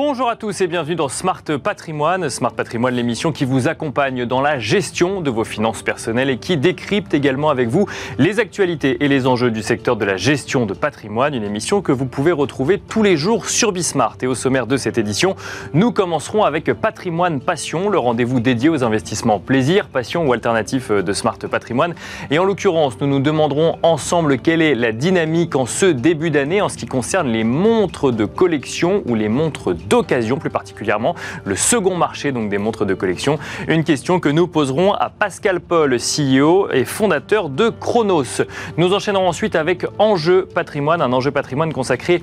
Bonjour à tous et bienvenue dans Smart Patrimoine. Smart Patrimoine, l'émission qui vous accompagne dans la gestion de vos finances personnelles et qui décrypte également avec vous les actualités et les enjeux du secteur de la gestion de patrimoine. Une émission que vous pouvez retrouver tous les jours sur Bismart. Et au sommaire de cette édition, nous commencerons avec Patrimoine Passion, le rendez-vous dédié aux investissements plaisir, passion ou alternatif de Smart Patrimoine. Et en l'occurrence, nous nous demanderons ensemble quelle est la dynamique en ce début d'année en ce qui concerne les montres de collection ou les montres d'occasion plus particulièrement, le second marché donc des montres de collection. Une question que nous poserons à Pascal Paul, CEO et fondateur de Chronos. Nous enchaînerons ensuite avec Enjeu patrimoine, un enjeu patrimoine consacré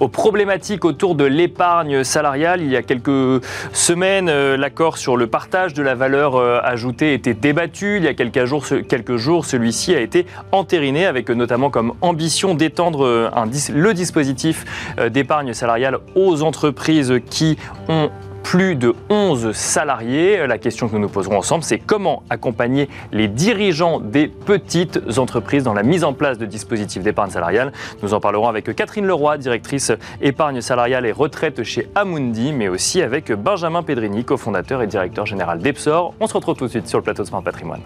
aux problématiques autour de l'épargne salariale. Il y a quelques semaines, euh, l'accord sur le partage de la valeur euh, ajoutée était débattu. Il y a quelques jours, quelques jours celui-ci a été entériné avec notamment comme ambition d'étendre euh, le dispositif d'épargne salariale aux entreprises qui ont plus de 11 salariés. La question que nous nous poserons ensemble, c'est comment accompagner les dirigeants des petites entreprises dans la mise en place de dispositifs d'épargne salariale. Nous en parlerons avec Catherine Leroy, directrice épargne salariale et retraite chez Amundi, mais aussi avec Benjamin Pedrini, cofondateur et directeur général d'Epsor. On se retrouve tout de suite sur le plateau de Smart Patrimoine.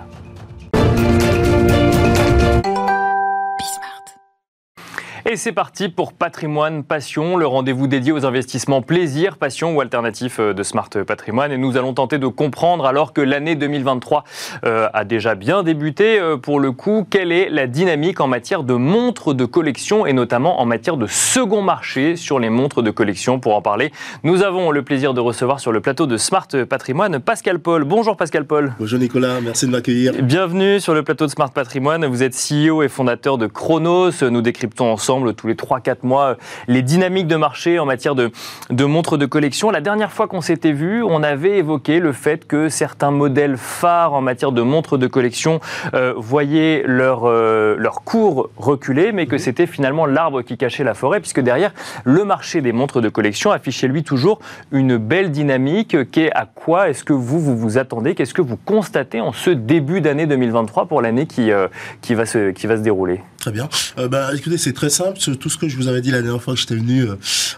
Et c'est parti pour Patrimoine Passion, le rendez-vous dédié aux investissements plaisir, passion ou alternatif euh, de Smart Patrimoine. Et nous allons tenter de comprendre, alors que l'année 2023 euh, a déjà bien débuté, euh, pour le coup, quelle est la dynamique en matière de montres de collection et notamment en matière de second marché sur les montres de collection. Pour en parler, nous avons le plaisir de recevoir sur le plateau de Smart Patrimoine Pascal Paul. Bonjour Pascal Paul. Bonjour Nicolas, merci de m'accueillir. Bienvenue sur le plateau de Smart Patrimoine. Vous êtes CEO et fondateur de Chronos. Nous décryptons ensemble tous les 3-4 mois les dynamiques de marché en matière de, de montres de collection. La dernière fois qu'on s'était vu, on avait évoqué le fait que certains modèles phares en matière de montres de collection euh, voyaient leur, euh, leur cours reculer, mais que c'était finalement l'arbre qui cachait la forêt, puisque derrière, le marché des montres de collection affichait lui toujours une belle dynamique. Qu'est à quoi est-ce que vous, vous vous attendez? Qu'est-ce que vous constatez en ce début d'année 2023 pour l'année qui, euh, qui, va se, qui va se dérouler? Très bien. bah, écoutez, c'est très simple tout ce que je vous avais dit la dernière fois que j'étais venu euh,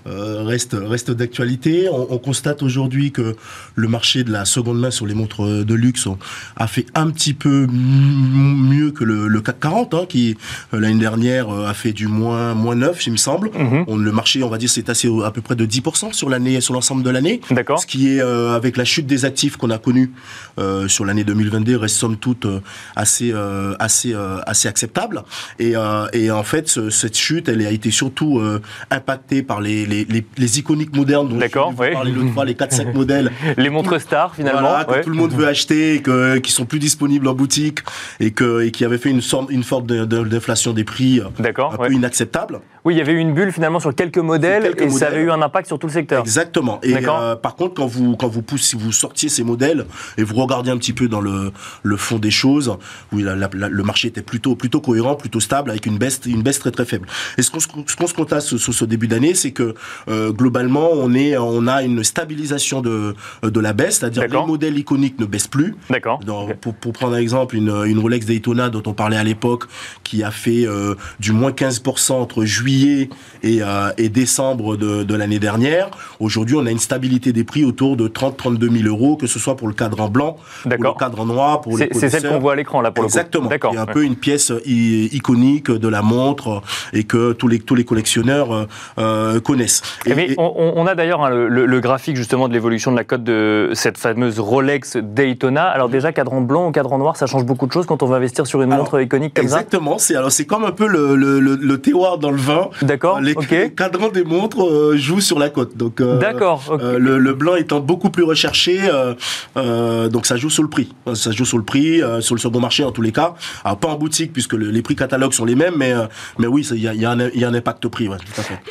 euh, reste, reste d'actualité. On, constate aujourd'hui que le marché de la seconde main sur les montres de luxe a fait un petit peu mieux que le, CAC 40, hein, qui euh, l'année dernière a fait du moins, moins 9, il me semble. Mhm. on, le marché, on va dire, c'est assez à peu près de 10% sur l'année, sur l'ensemble de l'année. D'accord. Ce qui est, avec la chute des actifs qu'on a connue sur l'année 2022, reste somme toute assez, assez, assez acceptable. Et, et en fait, cette chute elle a été surtout euh, impactée par les, les, les, iconiques modernes dont D'accord, je parler l'autre fois, les 4-5 modèles. les montres stars finalement. que tout le monde veut acheter, et que, qui sont plus disponibles en boutique et, que, et qui avaient fait une, sorte, une forme d'inflation des prix euh, un peu inacceptable. Oui, il y avait eu une bulle finalement sur quelques modèles et ça avait eu un impact sur tout le secteur. Exactement. Et euh, par contre, quand vous quand vous poussez, vous sortiez ces modèles et vous regardez un petit peu dans le, le fond des choses, oui, le marché était plutôt plutôt cohérent, plutôt stable, avec une baisse une baisse très très faible. Et ce qu'on se constate sur ce, début d'année, c'est que euh, globalement, on est on a une stabilisation de de la baisse, c'est-à-dire les modèles iconiques ne baissent plus. D'accord. Pour, pour prendre un exemple, une, une Rolex Daytona dont on parlait à l'époque, qui a fait euh, du moins 15% entre juillet et, euh, et décembre de, de l'année dernière. Aujourd'hui, on a une stabilité des prix autour de 30-32 000 euros, que ce soit pour le cadre blanc, pour le cadre noir, pour les C'est celle qu'on voit à l'écran là pour Exactement. le coup. Exactement. un peu une pièce iconique de la montre et que tous les tous les collectionneurs euh, connaissent. Et, mais on, on, a d'ailleurs hein, le, le, graphique justement de l'évolution de la cote de cette fameuse Rolex Daytona. Alors déjà cadran blanc ou cadran noir, ça change beaucoup de choses quand on va investir sur une montre iconique comme ça? Exactement. C'est c'est comme un peu le, le, le, terroir dans le vin. D'accord. Les cadrans des montres euh, jouent sur la cote. Donc, euh, D'accord. Euh, le, blanc étant beaucoup plus recherché, donc ça joue sur le prix. Ça joue sur le prix, sur le second marché en tous les cas. Alors pas en boutique puisque les prix catalogues sont les mêmes, mais mais oui, il y a, un impact prix.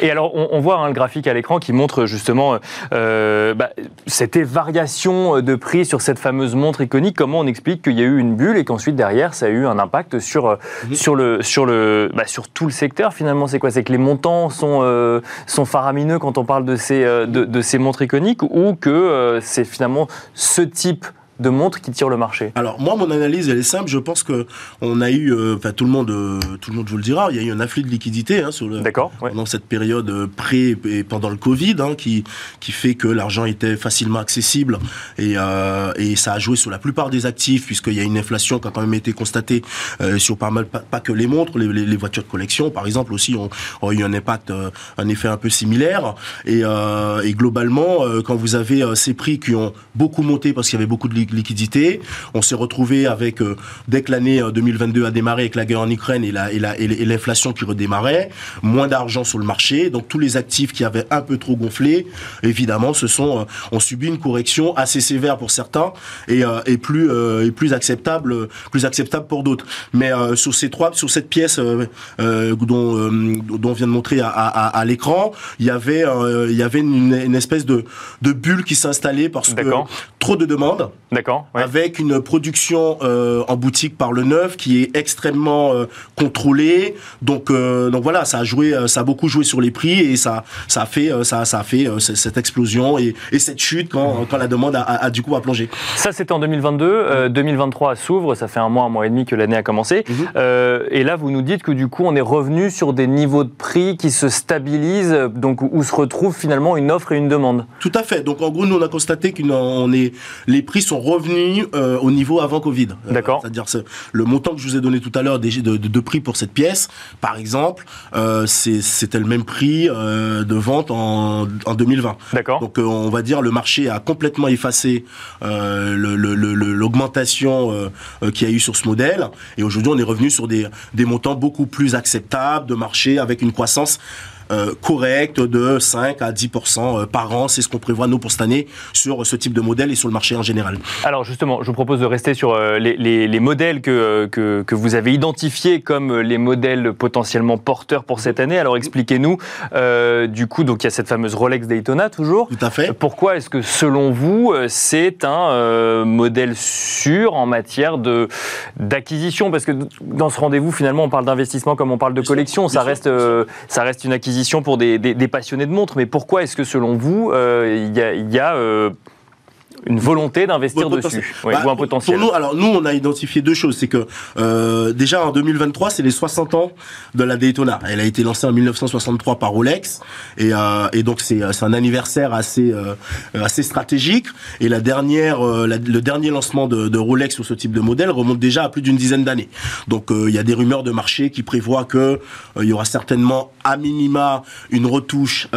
Et alors on, voit hein, le graphique à l'écran qui montre justement bah, cette variation de prix sur cette fameuse montre iconique. Comment on explique qu'il y a eu une bulle et qu'ensuite derrière ça a eu un impact sur mhm. sur le sur le bah, sur tout le secteur finalement? C'est quoi? C'est que les montants sont, euh, sont faramineux quand on parle de ces, euh, de, ces montres iconiques ou que euh, c'est finalement ce type de montres qui tirent le marché. Alors moi, mon analyse, elle est simple. Je pense que on a eu, euh, enfin tout le monde, euh, tout le monde vous le dira, il y a eu un afflux de liquidité hein, sur le, pendant cette période euh, pré et pendant le Covid, hein, qui qui fait que l'argent était facilement accessible. Et et ça a joué sur la plupart des actifs puisqu'il y a une inflation qui a quand même été constatée sur pas mal, pas, que les montres, les, les, voitures de collection, par exemple, aussi ont, ont eu un impact, un effet un peu similaire. Et, et globalement, quand vous avez ces prix qui ont beaucoup monté parce qu'il y avait beaucoup de liquidité. On s'est retrouvé avec, euh, dès que l'année 2022 euh, a démarré avec la guerre en Ukraine et, la, et, l'inflation qui redémarrait, moins d'argent sur le marché. Donc tous les actifs qui avaient un peu trop gonflé, évidemment, se sont, euh, ont subi une correction assez sévère pour certains et, et plus, et plus acceptable, plus acceptable pour d'autres. Mais sur ces trois, sur cette pièce dont, dont on vient de montrer à, à, l'écran, il y avait, il y avait une, une espèce de, de bulle qui s'installait parce que trop de demandes. D'accord. Avec une production euh, en boutique par le neuf qui est extrêmement euh, contrôlée. Donc, euh, donc voilà, ça a joué, ça a beaucoup joué sur les prix et ça, ça a fait, ça, ça a fait cette explosion et, et, cette chute quand, quand la demande a, a, du coup a plongé. Ça, c'était en 2022. 2023 s'ouvre. Ça fait un mois, un mois et demi que l'année a commencé. Mhm. et là, vous nous dites que du coup, on est revenu sur des niveaux de prix qui se stabilisent, donc où se retrouve finalement une offre et une demande. Tout à fait. Donc en gros, nous on a constaté qu'on est, les prix sont revenus euh, au niveau avant Covid. Euh, D'accord. C'est-à-dire le montant que je vous ai donné tout à l'heure de, de, de, prix pour cette pièce, par exemple, euh, c'était le même prix de vente en, en 2020. D'accord. Donc on va dire le marché a complètement effacé l'augmentation le, qu'il y a eu sur ce modèle. Et aujourd'hui, on est revenu sur des, des montants beaucoup plus acceptables de marché avec une croissance euh, correct de 5 à 10% euh, par an. C'est ce qu'on prévoit, nous, pour cette année, sur ce type de modèle et sur le marché en général. Alors, justement, je vous propose de rester sur euh, les, modèles que, que, vous avez identifiés comme les modèles potentiellement porteurs pour cette année. Alors, expliquez-nous, du coup, donc il y a cette fameuse Rolex Daytona, toujours. Tout à fait. Pourquoi est-ce que, selon vous, c'est un modèle sûr en matière de, d'acquisition? Parce que dans ce rendez-vous, finalement, on parle d'investissement comme on parle de collection. Ça reste, ça reste une acquisition pour des, passionnés de montres, mais pourquoi est-ce que selon vous, euh, il y a, euh, une volonté d'investir dessus ou un bah, potentiel nous, alors nous, on a identifié deux choses. C'est que euh, déjà en 2023, c'est les 60 ans de la Daytona. Elle a été lancée en 1963 par Rolex et, euh, et donc c'est un anniversaire assez euh, assez stratégique. Et la dernière, euh, le dernier lancement de, de, Rolex sur ce type de modèle remonte déjà à plus d'une dizaine d'années. Donc euh, il y a des rumeurs de marché qui prévoient que euh, il y aura certainement à minima une retouche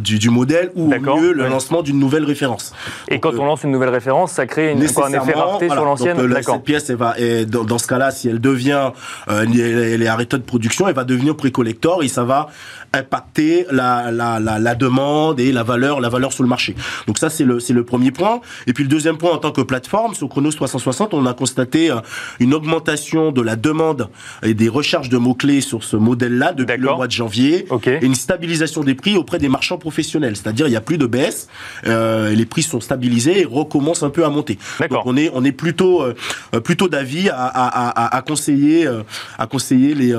du, du modèle ou au mieux le lancement d'une nouvelle référence. Et quand on lance une nouvelle référence, ça crée une, quoi, un effet rareté sur l'ancienne. Euh, cette pièce, elle va, et dans, dans, ce cas-là, si elle devient, euh, elle, est arrêtée de production, elle va devenir pré-collector et ça va impacter la, la, la, la, demande et la valeur, la valeur sur le marché. Donc ça, c'est le, c'est le premier point. Et puis le deuxième point, en tant que plateforme, sur Chronos 360, on a constaté euh, une augmentation de la demande et des recherches de mots-clés sur ce modèle-là depuis le mois de janvier. Et une stabilisation des prix auprès des marchands professionnels. C'est-à-dire, il n'y a plus de baisse, euh, les prix sont stabilisés et recommencent un peu à monter. Donc on est, on est plutôt, euh, plutôt d'avis à, à, à, à, conseiller, euh, à conseiller les,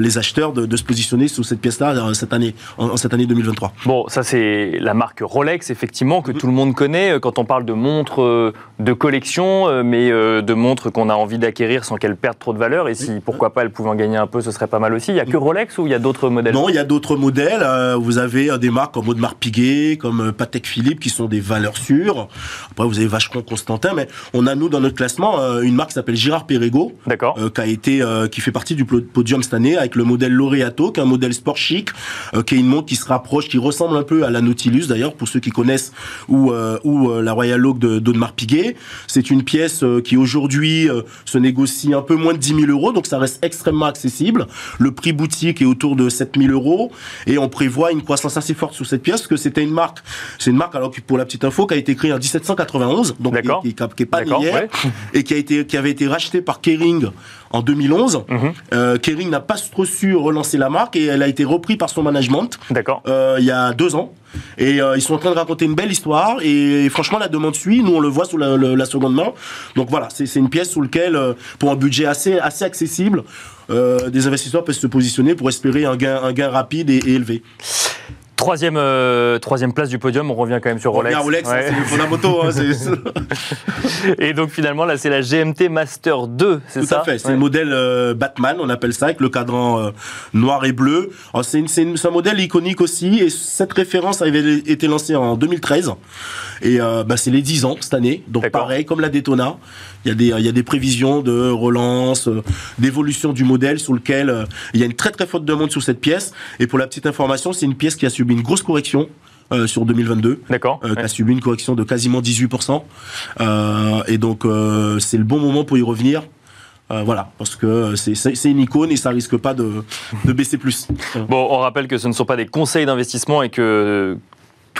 les acheteurs de, de se positionner sur cette pièce-là cette année, en, cette année 2023. Bon, ça c'est la marque Rolex, effectivement, que tout le monde connaît euh, quand on parle de montres euh, de collection, euh, mais de montres qu'on a envie d'acquérir sans qu'elles perdent trop de valeur. Et si, pourquoi pas, elles pouvaient en gagner un peu, ce serait pas mal aussi. Il n'y a que Rolex ou il y a d'autres modèles? Non, il y a d'autres modèles. Vous avez des marques comme Audemars Piguet, comme Patek Philippe, qui sont des valeurs sûres. Après, vous avez Vacheron Constantin, mais on a, nous, dans notre classement, une marque qui s'appelle Girard Perregaux, qui a été, qui fait partie du podium cette année, avec le modèle Laureato, qui est un modèle sport chic, euh, qui est une montre qui se rapproche, qui ressemble un peu à la Nautilus d'ailleurs, pour ceux qui connaissent, ou, euh, ou euh, la Royal Oak d'Audemars Piguet. C'est une pièce qui aujourd'hui se négocie un peu moins de 10 000 euros, donc ça reste extrêmement accessible. Le prix boutique est autour de 7 000 euros, et on prévoit une croissance assez forte sur cette pièce, parce que c'était une marque, c'est une marque, alors pour la petite info, qui a été créée en 1791, donc qui, qui, est pas d'hier, et qui a été, qui avait été rachetée par Kering en 2011. Mhm. Euh, Kering n'a pas trop su relancer la marque et elle a été reprise par son management. D'accord. Euh, il y a deux ans. Et euh, ils sont en train de raconter une belle histoire. Et, franchement, la demande suit. Nous, on le voit sous la, seconde main. Donc voilà, c'est une pièce sous laquelle, pour un budget assez, assez accessible, des investisseurs peuvent se positionner pour espérer un gain, un gain rapide et élevé. Troisième, euh, troisième place du podium, on revient quand même sur Rolex. Rolex, c'est le fondamentaux. Hein, et donc finalement, là, c'est la GMT Master 2, c'est ça Tout à fait, c'est le modèle euh, Batman, on appelle ça, avec le cadran euh, noir et bleu. C'est un modèle iconique aussi, et cette référence avait été lancée en 2013. Et bah, c'est les 10 ans cette année, donc pareil, comme la Daytona. Il y, a des, il y a des prévisions de relance, d'évolution du modèle sur lequel il y a une très très forte demande sur cette pièce. Et pour la petite information, c'est une pièce qui a subi une grosse correction. Euh, sur 2022, D'accord. Euh, qui a subi une correction de quasiment 18%. Euh, et donc, c'est le bon moment pour y revenir. voilà, parce que c'est une icône et ça risque pas de, de baisser plus. Bon, on rappelle que ce ne sont pas des conseils d'investissement et que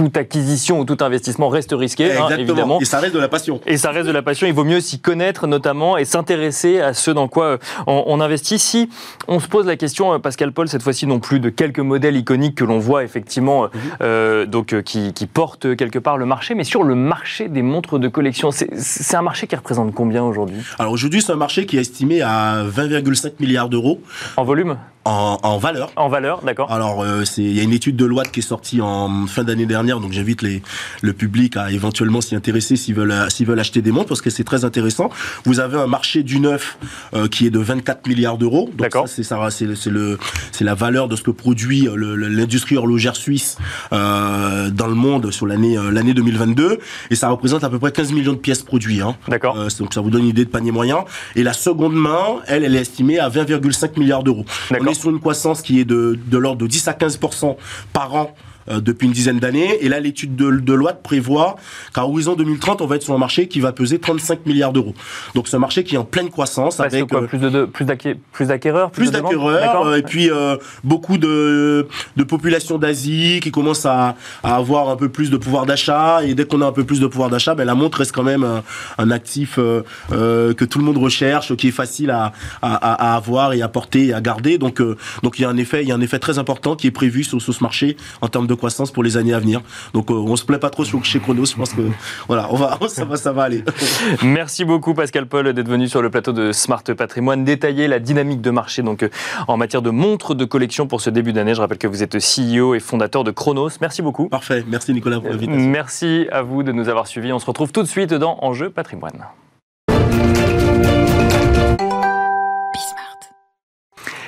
toute acquisition ou tout investissement reste risqué, hein, évidemment. Et ça reste de la passion. Et ça reste de la passion. Il vaut mieux s'y connaître notamment et s'intéresser à ce dans quoi euh, on, investit. Si on se pose la question, euh, Pascal Paul, cette fois-ci non plus de quelques modèles iconiques que l'on voit effectivement, euh, mhm. donc qui, qui, portent quelque part le marché, mais sur le marché des montres de collection, c'est un marché qui représente combien aujourd'hui? Alors aujourd'hui, c'est un marché qui est estimé à 20,5 milliards d'euros. En volume? En, valeur. En valeur, d'accord. Alors, euh, il y a une étude de loi qui est sortie en fin d'année dernière, donc j'invite le public à éventuellement s'y intéresser s'ils veulent, s'ils veulent acheter des montres, parce que c'est très intéressant. Vous avez un marché du neuf euh, qui est de 24 milliards d'euros. D'accord. C'est ça, c'est le, c'est la valeur de ce que produit l'industrie horlogère suisse euh, dans le monde sur l'année l'année 2022, et ça représente à peu près 15 millions de pièces produites. Hein. D'accord. donc ça vous donne une idée de panier moyen. Et la seconde main, elle, elle est estimée à 20,5 milliards d'euros. D'accord sur une croissance qui est de, de l'ordre de 10 à 15% par an euh, depuis une dizaine d'années. Et là, l'étude de, de loi prévoit qu'à horizon 2030, on va être sur un marché qui va peser 35 milliards d'euros. Donc c'est un marché qui est en pleine croissance. avec quoi, euh, plus de, plus d'acquéreurs Plus d'acquéreurs, euh, et puis beaucoup de, de populations d'Asie qui commencent à, à, avoir un peu plus de pouvoir d'achat. Et dès qu'on a un peu plus de pouvoir d'achat, ben, la montre reste quand même un, actif que tout le monde recherche, qui est facile à, à, à, avoir et à porter et à garder. Donc, donc il y a un effet, il y a un effet très important qui est prévu sur, sur ce marché en termes de croissance pour les années à venir. Donc euh, on se plaît pas trop chez Chronos. Je pense que voilà, on va, ça va, ça va aller. Merci beaucoup Pascal Paul d'être venu sur le plateau de Smart Patrimoine détailler la dynamique de marché donc euh, en matière de montres de collection pour ce début d'année. Je rappelle que vous êtes CEO et fondateur de Chronos. Merci beaucoup. Parfait. Merci Nicolas pour l'invitation. Merci à vous de nous avoir suivis. On se retrouve tout de suite dans Enjeu Patrimoine.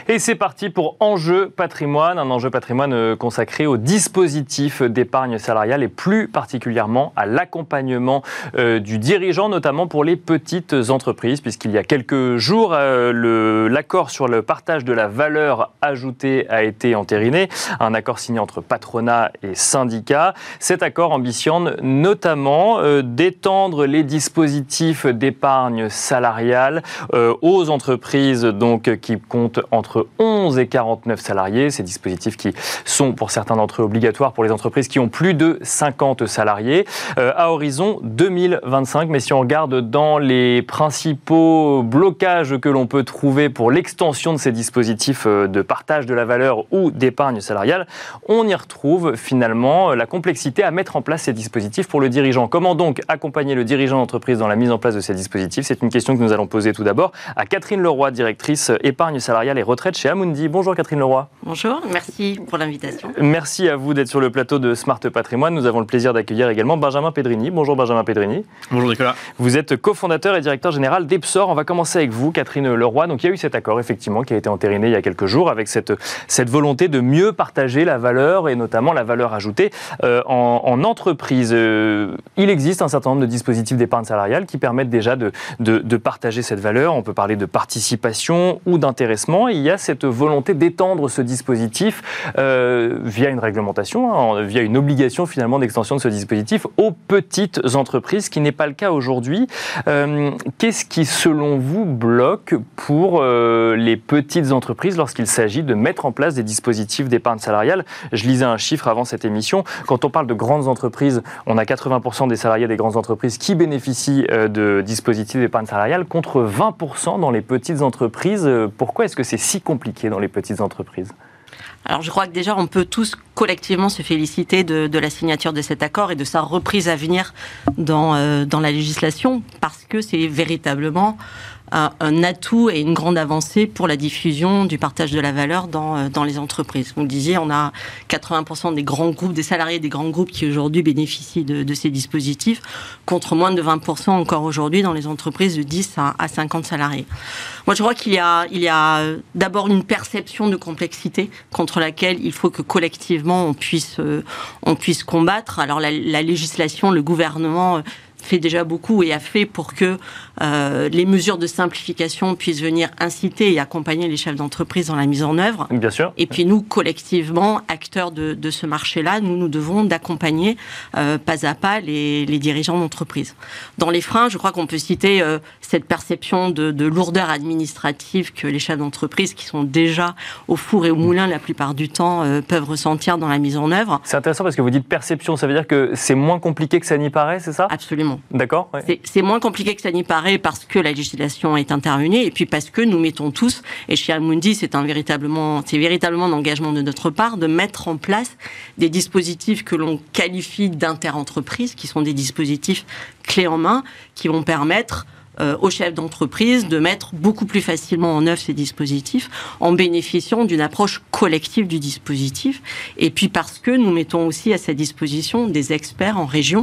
Et c'est parti pour Enjeu patrimoine, un enjeu patrimoine euh, consacré au dispositif d'épargne salariale et plus particulièrement à l'accompagnement euh, du dirigeant, notamment pour les petites entreprises, puisqu'il y a quelques jours, euh, l'accord sur le partage de la valeur ajoutée a été entériné, un accord signé entre patronat et syndicats. Cet accord ambitionne notamment d'étendre les dispositifs d'épargne salariale aux entreprises donc qui comptent entre 11 et 49 salariés. Ces dispositifs qui sont pour certains d'entre eux obligatoires pour les entreprises qui ont plus de 50 salariés euh, à horizon 2025. Mais si on regarde dans les principaux blocages que l'on peut trouver pour l'extension de ces dispositifs euh, de partage de la valeur ou d'épargne salariale, on y retrouve finalement la complexité à mettre en place ces dispositifs pour le dirigeant. Comment donc accompagner le dirigeant d'entreprise dans la mise en place de ces dispositifs? C'est une question que nous allons poser tout d'abord à Catherine Leroy, directrice épargne salariale et retraite chez Amundi. Bonjour Catherine Leroy. Bonjour, merci pour l'invitation. Merci à vous d'être sur le plateau de Smart Patrimoine. Nous avons le plaisir d'accueillir également Benjamin Pedrini. Bonjour Benjamin Pedrini. Bonjour Nicolas. Vous êtes cofondateur et directeur général d'Epsor. On va commencer avec vous, Catherine Leroy. Donc il y a eu cet accord effectivement qui a été entériné il y a quelques jours avec cette, cette volonté de mieux partager la valeur et notamment la valeur ajoutée euh, en, entreprise. Euh, il existe un certain nombre de dispositifs d'épargne salariale qui permettent déjà de, de, de partager cette valeur. On peut parler de participation ou d'intéressement. Il y a cette volonté d'étendre ce dispositif euh, via une réglementation, hein, via une obligation finalement d'extension de ce dispositif aux petites entreprises, ce qui n'est pas le cas aujourd'hui. Euh, qu'est-ce qui, selon vous, bloque pour euh, les petites entreprises lorsqu'il s'agit de mettre en place des dispositifs d'épargne salariale? Je lisais un chiffre avant cette émission. Quand on parle de grandes entreprises, on a 80% des salariés des grandes entreprises qui bénéficient de dispositifs d'épargne salariale contre 20% dans les petites entreprises. Pourquoi est-ce que c'est si compliqué dans les petites entreprises. Alors je crois que déjà on peut tous collectivement se féliciter de, la signature de cet accord et de sa reprise à venir dans, euh, dans la législation parce que c'est véritablement un atout et une grande avancée pour la diffusion du partage de la valeur dans, dans les entreprises. Vous le disiez, on a 80% des grands groupes, des salariés des grands groupes qui aujourd'hui bénéficient de, ces dispositifs, contre moins de 20% encore aujourd'hui dans les entreprises de 10 à, à 50 salariés. Moi, je crois qu'il y a, a d'abord une perception de complexité contre laquelle il faut que collectivement on puisse, on puisse combattre. Alors la, la législation, le gouvernement fait déjà beaucoup et a fait pour que euh, les mesures de simplification puissent venir inciter et accompagner les chefs d'entreprise dans la mise en œuvre. Bien sûr. Et puis nous, collectivement, acteurs de, de ce marché-là, nous nous devons d'accompagner euh, pas à pas les, les dirigeants d'entreprise. Dans les freins, je crois qu'on peut citer euh, cette perception de, de, lourdeur administrative que les chefs d'entreprise, qui sont déjà au four et au moulin la plupart du temps, peuvent ressentir dans la mise en œuvre. C'est intéressant parce que vous dites perception, ça veut dire que c'est moins compliqué que ça n'y paraît, c'est ça? Absolument. D'accord. Ouais. C'est moins compliqué que ça n'y paraît parce que la législation est intervenue et puis parce que nous mettons tous, et chez Almundi, c'est véritablement, c'est véritablement un engagement de notre part de mettre en place des dispositifs que l'on qualifie d'interentreprise, qui sont des dispositifs clés en main, qui vont permettre euh, aux chefs d'entreprise de mettre beaucoup plus facilement en œuvre ces dispositifs en bénéficiant d'une approche collective du dispositif. Et puis parce que nous mettons aussi à sa disposition des experts en région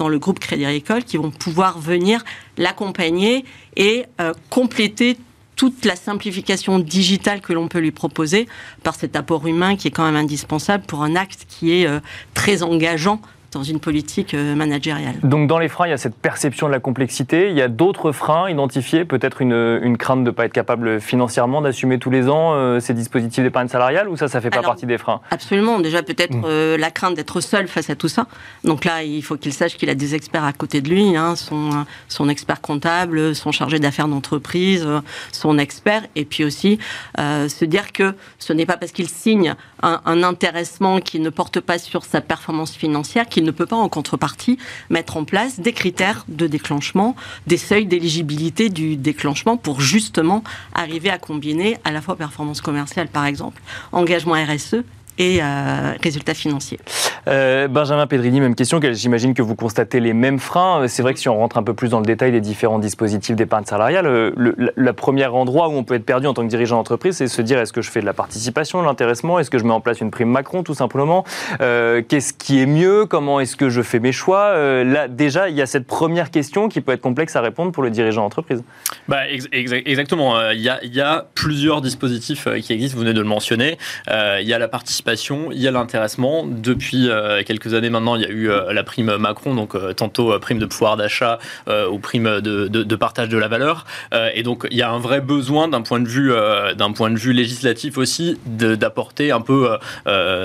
dans le groupe Crédit Agricole qui vont pouvoir venir l'accompagner et euh, compléter toute la simplification digitale que l'on peut lui proposer par cet apport humain qui est quand même indispensable pour un acte qui est euh, très engageant dans une politique euh, managériale. Donc dans les freins, il y a cette perception de la complexité. Il y a d'autres freins identifiés, peut-être une, une, crainte de ne pas être capable financièrement d'assumer tous les ans euh, ces dispositifs d'épargne salariale ou ça, ça ne fait pas Alors, partie des freins? Absolument. Déjà peut-être mmh. euh, la crainte d'être seul face à tout ça. Donc là, il faut qu'il sache qu'il a des experts à côté de lui, hein, son, son expert comptable, son chargé d'affaires d'entreprise, son expert, et puis aussi euh, se dire que ce n'est pas parce qu'il signe un, un intéressement qui ne porte pas sur sa performance financière qu'il ne peut pas en contrepartie mettre en place des critères de déclenchement, des seuils d'éligibilité du déclenchement pour justement arriver à combiner à la fois performance commerciale par exemple, engagement RSE et euh, résultats financiers. Euh, Benjamin Pedrini, même question. J'imagine que vous constatez les mêmes freins. C'est vrai que si on rentre un peu plus dans le détail des différents dispositifs d'épargne salariale, le, le, le, premier endroit où on peut être perdu en tant que dirigeant d'entreprise, c'est se dire est-ce que je fais de la participation, de l'intéressement, est-ce que je mets en place une prime Macron, tout simplement? Euh, Qu'est-ce qui est mieux? Comment est-ce que je fais mes choix? Euh, Là, déjà, il y a cette première question qui peut être complexe à répondre pour le dirigeant d'entreprise. Bah, ex exactement. Euh, il y, il y, a, plusieurs dispositifs qui existent. Vous venez de le mentionner. il y a la participation il y a l'intéressement. Depuis euh, quelques années maintenant, il y a eu euh, la prime Macron, donc euh, tantôt prime de pouvoir d'achat ou prime de, partage de la valeur. et donc il y a un vrai besoin d'un point de vue point de vue législatif aussi d'apporter un peu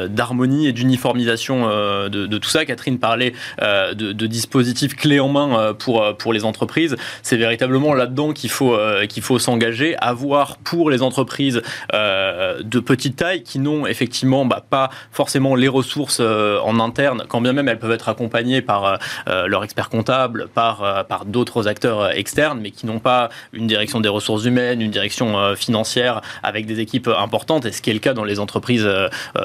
d'harmonie et d'uniformisation de, tout ça. Catherine parlait de, dispositifs clés en main pour pour les entreprises. C'est véritablement là-dedans qu'il faut qu'il faut s'engager, avoir pour les entreprises de petite taille qui n'ont effectivement bah, pas forcément les ressources euh, en interne, quand bien même elles peuvent être accompagnées par euh, euh, leur expert comptable, par, par d'autres acteurs externes, mais qui n'ont pas une direction des ressources humaines, une direction financière avec des équipes importantes, et ce qui est le cas dans les entreprises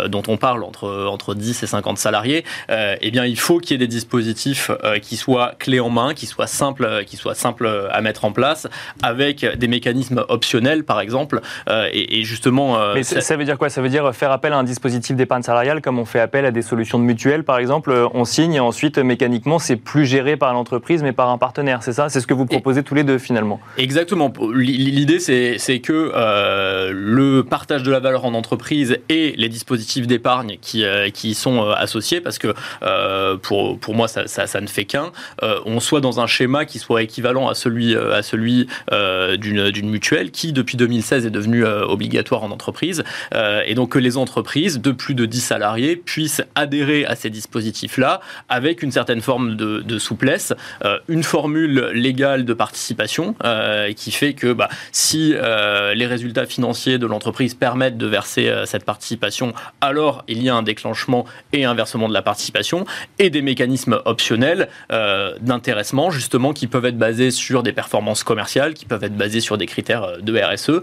dont on parle, entre, entre 10 et 50 salariés, eh bien il faut qu'il y ait des dispositifs qui soient clés en main, qui soient simples, qui soient simples à mettre en place, avec des mécanismes optionnels, par exemple, et, et, justement... mais ça, ça veut dire quoi? Ça veut dire faire appel à un dispositif d'épargne salariale, comme on fait appel à des solutions de mutuelles, par exemple, euh, on signe et ensuite, mécaniquement, c'est plus géré par l'entreprise, mais par un partenaire. C'est ça? C'est ce que vous proposez et tous les deux, finalement Exactement. L'idée, c'est que euh, le partage de la valeur en entreprise et les dispositifs d'épargne qui, euh, qui y sont euh, associés, parce que euh, pour, pour moi, ça, ça, ça ne fait qu'un, euh, on soit dans un schéma qui soit équivalent à celui, à celui d'une mutuelle qui, depuis 2016, est devenu obligatoire en entreprise. et donc que les entreprises, de plus de 10 salariés puissent adhérer à ces dispositifs-là avec une certaine forme de, souplesse, euh, une formule légale de participation euh, qui fait que bah, si euh, les résultats financiers de l'entreprise permettent de verser cette participation, alors il y a un déclenchement et un versement de la participation et des mécanismes optionnels d'intéressement justement qui peuvent être basés sur des performances commerciales, qui peuvent être basés sur des critères de RSE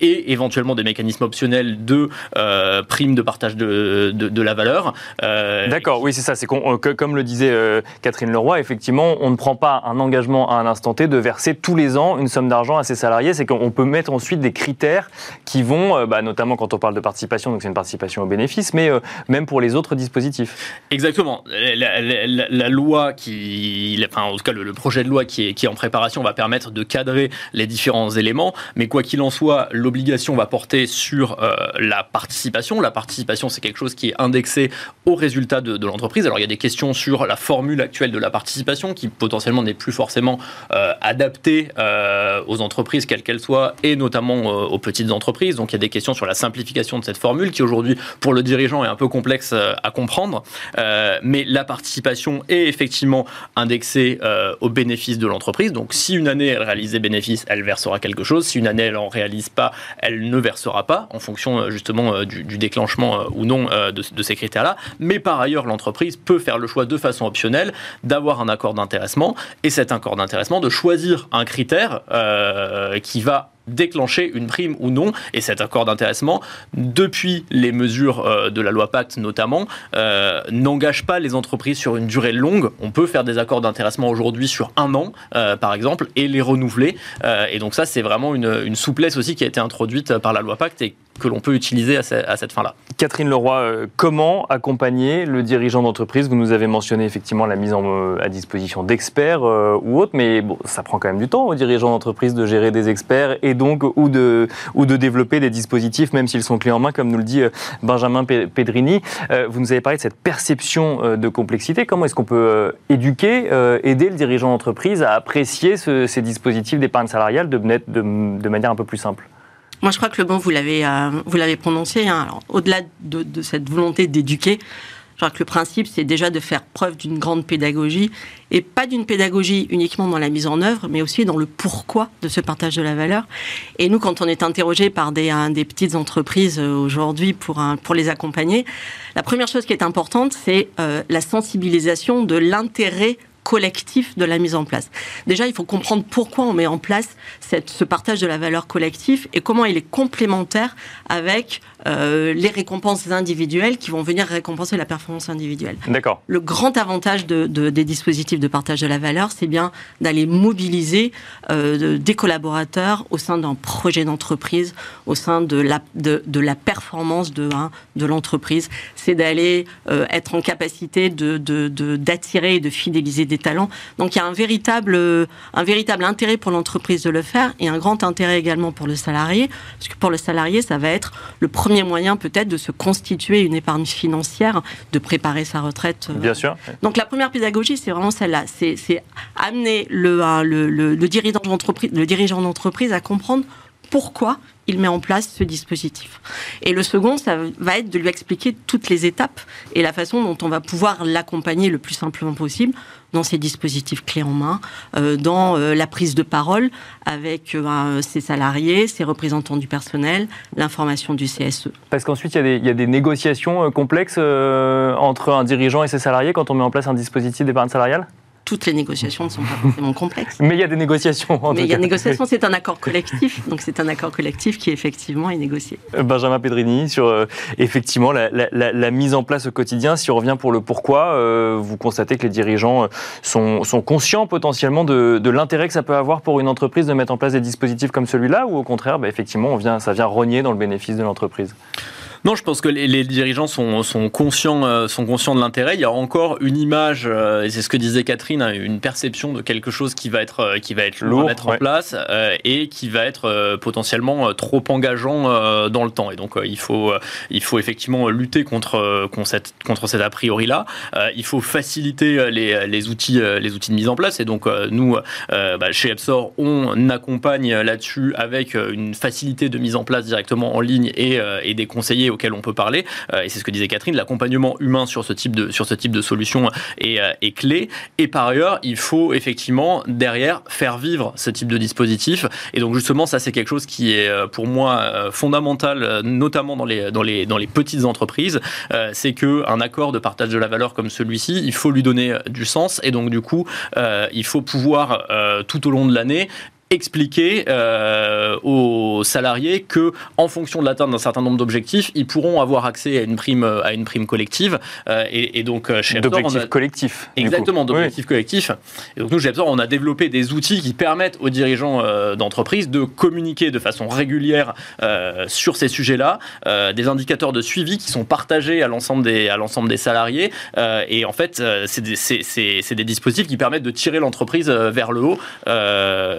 et éventuellement des mécanismes optionnels de primes de partage de, la valeur. D'accord, oui, c'est ça. C'est comme le disait Catherine Leroy, effectivement, on ne prend pas un engagement à un instant T de verser tous les ans une somme d'argent à ses salariés. C'est qu'on peut mettre ensuite des critères qui vont, bah, notamment quand on parle de participation, donc c'est une participation au bénéfice, mais même pour les autres dispositifs. Exactement. La, loi qui, enfin en tout cas le, projet de loi qui est, qui est en préparation va permettre de cadrer les différents éléments, mais quoi qu'il en soit, l'obligation va porter sur euh, la participation. La participation, c'est quelque chose qui est indexé au résultat de, l'entreprise. Alors il y a des questions sur la formule actuelle de la participation qui potentiellement n'est plus forcément euh, adaptée euh, aux entreprises quelles qu'elles soient et notamment aux petites entreprises. Donc il y a des questions sur la simplification de cette formule qui aujourd'hui pour le dirigeant est un peu complexe à comprendre. mais la participation est effectivement indexée au bénéfice de l'entreprise. Donc si une année elle réalise des bénéfices, elle versera quelque chose. Si une année elle en réalise pas, elle ne versera pas en fonction euh, justement euh, du, déclenchement euh, ou non de, ces critères-là. Mais par ailleurs, l'entreprise peut faire le choix de façon optionnelle d'avoir un accord d'intéressement. Et cet accord d'intéressement de choisir un critère qui va déclencher une prime ou non. Et cet accord d'intéressement, depuis les mesures euh, de la loi Pacte notamment, euh, n'engage pas les entreprises sur une durée longue. On peut faire des accords d'intéressement aujourd'hui sur un an, euh, par exemple, et les renouveler. et donc ça, c'est vraiment une, souplesse aussi qui a été introduite par la loi Pacte et que l'on peut utiliser à, cette fin-là. Catherine Leroy, comment accompagner le dirigeant d'entreprise? Vous nous avez mentionné effectivement la mise à disposition d'experts ou autres, mais ça prend quand même du temps aux dirigeants d'entreprise de gérer des experts et donc ou de, ou de développer des dispositifs, même s'ils sont clés en main, comme nous le dit Benjamin Pedrini. vous nous avez parlé de cette perception de complexité. Comment est-ce qu'on peut éduquer, aider le dirigeant d'entreprise à apprécier ces dispositifs d'épargne salariale de, manière un peu plus simple? Moi, je crois que le bon, vous l'avez, euh, vous l'avez prononcé. Hein. au-delà de, cette volonté d'éduquer, je crois que le principe, c'est déjà de faire preuve d'une grande pédagogie, et pas d'une pédagogie uniquement dans la mise en œuvre, mais aussi dans le pourquoi de ce partage de la valeur. Et nous, quand on est interrogé par des, des petites entreprises euh, aujourd'hui pour, pour les accompagner, la première chose qui est importante, c'est euh, la sensibilisation de l'intérêt collectif de la mise en place. Déjà, il faut comprendre pourquoi on met en place cette, ce partage de la valeur collective et comment il est complémentaire avec euh, les récompenses individuelles qui vont venir récompenser la performance individuelle. D'accord. Le grand avantage de, des dispositifs de partage de la valeur, c'est bien d'aller mobiliser euh, des collaborateurs au sein d'un projet d'entreprise, au sein de la, de, de la performance de, hein, de l'entreprise. C'est d'aller euh, être en capacité d'attirer et de fidéliser des talents. Donc il y a un véritable, un véritable intérêt pour l'entreprise de le faire et un grand intérêt également pour le salarié, parce que pour le salarié, ça va être le premier moyen peut-être de se constituer une épargne financière, de préparer sa retraite. Bien sûr. Donc la première pédagogie, c'est vraiment celle-là, c'est amener le, le, le, le dirigeant d'entreprise à comprendre pourquoi il met en place ce dispositif. Et le second, ça va être de lui expliquer toutes les étapes et la façon dont on va pouvoir l'accompagner le plus simplement possible dans ces dispositifs clés en main, euh, dans euh, la prise de parole avec euh, ses salariés, ses représentants du personnel, l'information du CSE. Parce qu'ensuite, il y, a des négociations complexes entre un dirigeant et ses salariés quand on met en place un dispositif d'épargne salariale? Toutes les négociations ne sont pas forcément complexes. Mais il y a des négociations. En Mais il y a des négociations, c'est un accord collectif. Donc c'est un accord collectif qui effectivement est négocié. Euh, Benjamin Pedrini, sur euh, effectivement la, mise en place au quotidien, si on revient pour le pourquoi, euh, vous constatez que les dirigeants sont, sont conscients potentiellement de, de l'intérêt que ça peut avoir pour une entreprise de mettre en place des dispositifs comme celui-là, ou au contraire, bah, effectivement, on vient, ça vient rogner dans le bénéfice de l'entreprise? Non, je pense que les, dirigeants sont, sont, conscients, euh, sont conscients de l'intérêt. Il y a encore une image, euh, et c'est ce que disait Catherine, hein, une perception de quelque chose qui va être, euh, qui va être lourd à mettre en place et qui va être potentiellement trop engageant dans le temps. Et donc, il, faut, il faut effectivement lutter contre, contre, cette, contre cet a priori-là. il faut faciliter les, les, outils, les outils de mise en place. Et donc, nous, bah, chez Epsor, on accompagne là-dessus avec une facilité de mise en place directement en ligne et, et des conseillers auquel on peut parler. Euh, et c'est ce que disait Catherine, l'accompagnement humain sur ce type de, sur ce type de solution est, euh, est clé. Et par ailleurs, il faut effectivement derrière faire vivre ce type de dispositif. Et donc justement, ça c'est quelque chose qui est euh, pour moi fondamental, notamment dans les, dans les, dans les petites entreprises. c'est que un accord de partage de la valeur comme celui-ci, il faut lui donner du sens. Et donc du coup, il faut pouvoir tout au long de l'année expliquer euh, aux salariés que, en fonction de l'atteinte d'un certain nombre d'objectifs, ils pourront avoir accès à une prime, à une prime collective. Euh, et, donc, euh, chez d'objectifs collectifs. Exactement, d'objectifs collectifs. Et donc, nous, chez Epsor, on a développé des outils qui permettent aux dirigeants d'entreprise de communiquer de façon régulière sur ces sujets-là, des indicateurs de suivi qui sont partagés à l'ensemble des, à l'ensemble des salariés. et en fait, c'est des, des, dispositifs qui permettent de tirer l'entreprise vers le haut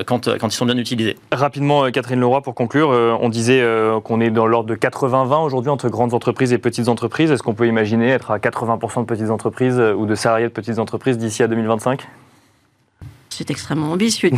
quand quand ils sont bien utilisés. Rapidement, euh, Catherine Leroy, pour conclure, euh, on disait euh, qu'on est dans l'ordre de 80-20 aujourd'hui entre grandes entreprises et petites entreprises. Est-ce qu'on peut imaginer être à 80% de petites entreprises ou de salariés de petites entreprises d'ici à 2025 c'est extrêmement ambitieux.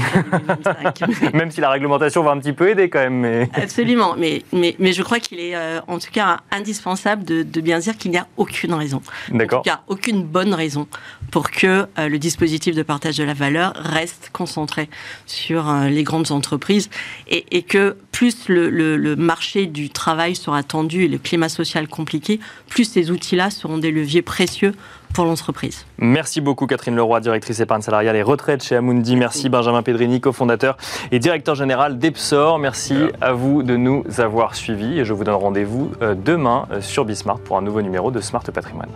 même si la réglementation va un petit peu aider quand même. Mais... Absolument, mais, mais, mais je crois qu'il est euh, en tout cas indispensable de, bien dire qu'il n'y a aucune raison. D'accord. En tout cas, aucune bonne raison pour que euh, le dispositif de partage de la valeur reste concentré sur euh, les grandes entreprises et, et que plus le, le, le, marché du travail sera tendu et le climat social compliqué, plus ces outils-là seront des leviers précieux pour l'entreprise. Merci beaucoup Catherine Leroy, directrice épargne salariale et retraite chez Amundi. Merci Benjamin Pedrini, cofondateur et directeur général d'Epsor. Merci à vous de nous avoir suivis et je vous donne rendez-vous euh, demain euh, sur Bismart pour un nouveau numéro de Smart Patrimoine.